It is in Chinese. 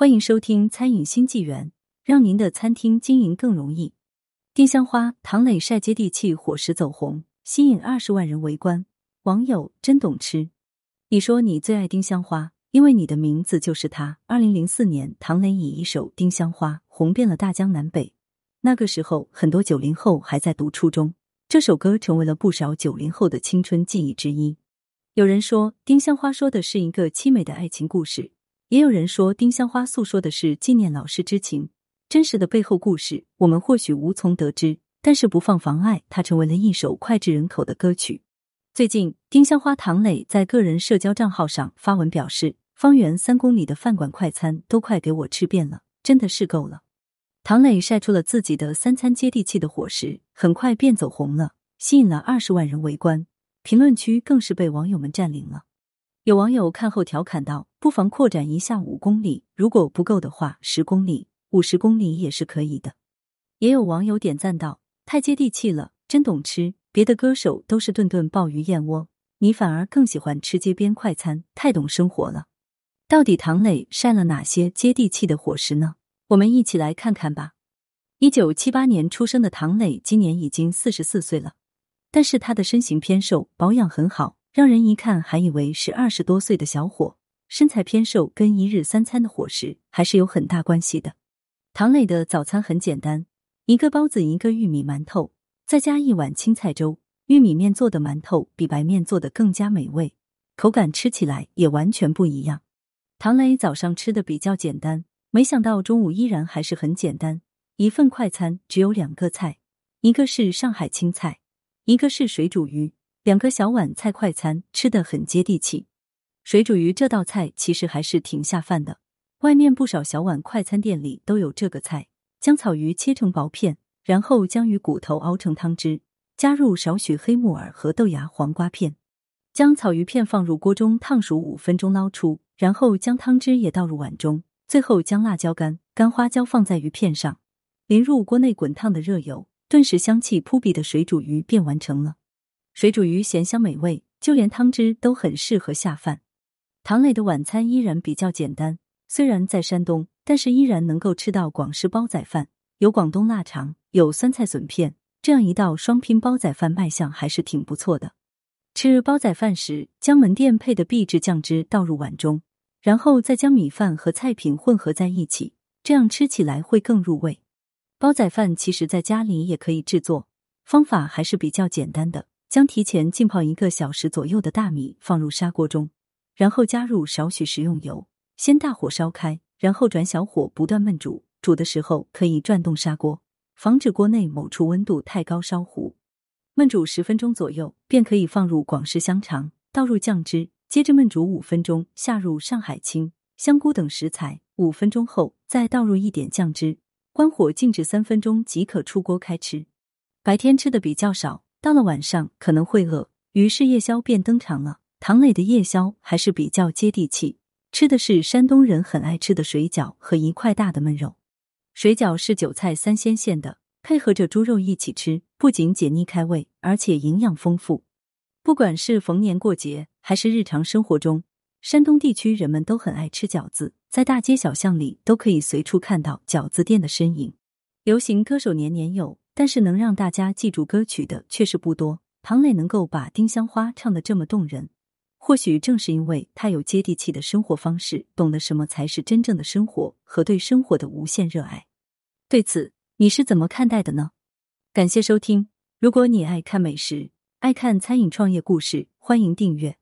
欢迎收听《餐饮新纪元》，让您的餐厅经营更容易。丁香花，唐磊晒接地气伙食走红，吸引二十万人围观。网友真懂吃。你说你最爱丁香花，因为你的名字就是它。二零零四年，唐磊以一首《丁香花》红遍了大江南北。那个时候，很多九零后还在读初中，这首歌成为了不少九零后的青春记忆之一。有人说，丁香花说的是一个凄美的爱情故事；也有人说，丁香花诉说的是纪念老师之情。真实的背后故事，我们或许无从得知，但是不放妨碍，它成为了一首脍炙人口的歌曲。最近，丁香花唐磊在个人社交账号上发文表示：“方圆三公里的饭馆快餐都快给我吃遍了，真的是够了。”唐磊晒出了自己的三餐接地气的伙食，很快便走红了，吸引了二十万人围观。评论区更是被网友们占领了。有网友看后调侃道：“不妨扩展一下五公里，如果不够的话，十公里、五十公里也是可以的。”也有网友点赞道：“太接地气了，真懂吃。别的歌手都是顿顿鲍鱼燕窝，你反而更喜欢吃街边快餐，太懂生活了。”到底唐磊晒了哪些接地气的伙食呢？我们一起来看看吧。一九七八年出生的唐磊，今年已经四十四岁了。但是他的身形偏瘦，保养很好，让人一看还以为是二十多岁的小伙。身材偏瘦跟一日三餐的伙食还是有很大关系的。唐磊的早餐很简单，一个包子，一个玉米馒头，再加一碗青菜粥。玉米面做的馒头比白面做的更加美味，口感吃起来也完全不一样。唐磊早上吃的比较简单，没想到中午依然还是很简单，一份快餐只有两个菜，一个是上海青菜。一个是水煮鱼，两个小碗菜快餐，吃的很接地气。水煮鱼这道菜其实还是挺下饭的，外面不少小碗快餐店里都有这个菜。将草鱼切成薄片，然后将鱼骨头熬成汤汁，加入少许黑木耳和豆芽、黄瓜片，将草鱼片放入锅中烫熟五分钟，捞出，然后将汤汁也倒入碗中，最后将辣椒干、干花椒放在鱼片上，淋入锅内滚烫的热油。顿时香气扑鼻的水煮鱼便完成了。水煮鱼咸香美味，就连汤汁都很适合下饭。唐磊的晚餐依然比较简单，虽然在山东，但是依然能够吃到广式煲仔饭，有广东腊肠，有酸菜笋片，这样一道双拼煲仔饭卖相还是挺不错的。吃煲仔饭时，将门店配的秘制酱汁倒入碗中，然后再将米饭和菜品混合在一起，这样吃起来会更入味。煲仔饭其实在家里也可以制作，方法还是比较简单的。将提前浸泡一个小时左右的大米放入砂锅中，然后加入少许食用油，先大火烧开，然后转小火不断焖煮。煮的时候可以转动砂锅，防止锅内某处温度太高烧糊。焖煮十分钟左右，便可以放入广式香肠，倒入酱汁，接着焖煮五分钟，下入上海青、香菇等食材。五分钟后，再倒入一点酱汁。关火静置三分钟即可出锅开吃。白天吃的比较少，到了晚上可能会饿，于是夜宵便登场了。唐磊的夜宵还是比较接地气，吃的是山东人很爱吃的水饺和一块大的焖肉。水饺是韭菜三鲜馅的，配合着猪肉一起吃，不仅解腻开胃，而且营养丰富。不管是逢年过节，还是日常生活中。山东地区人们都很爱吃饺子，在大街小巷里都可以随处看到饺子店的身影。流行歌手年年有，但是能让大家记住歌曲的却是不多。唐磊能够把《丁香花》唱得这么动人，或许正是因为他有接地气的生活方式，懂得什么才是真正的生活和对生活的无限热爱。对此，你是怎么看待的呢？感谢收听。如果你爱看美食，爱看餐饮创业故事，欢迎订阅。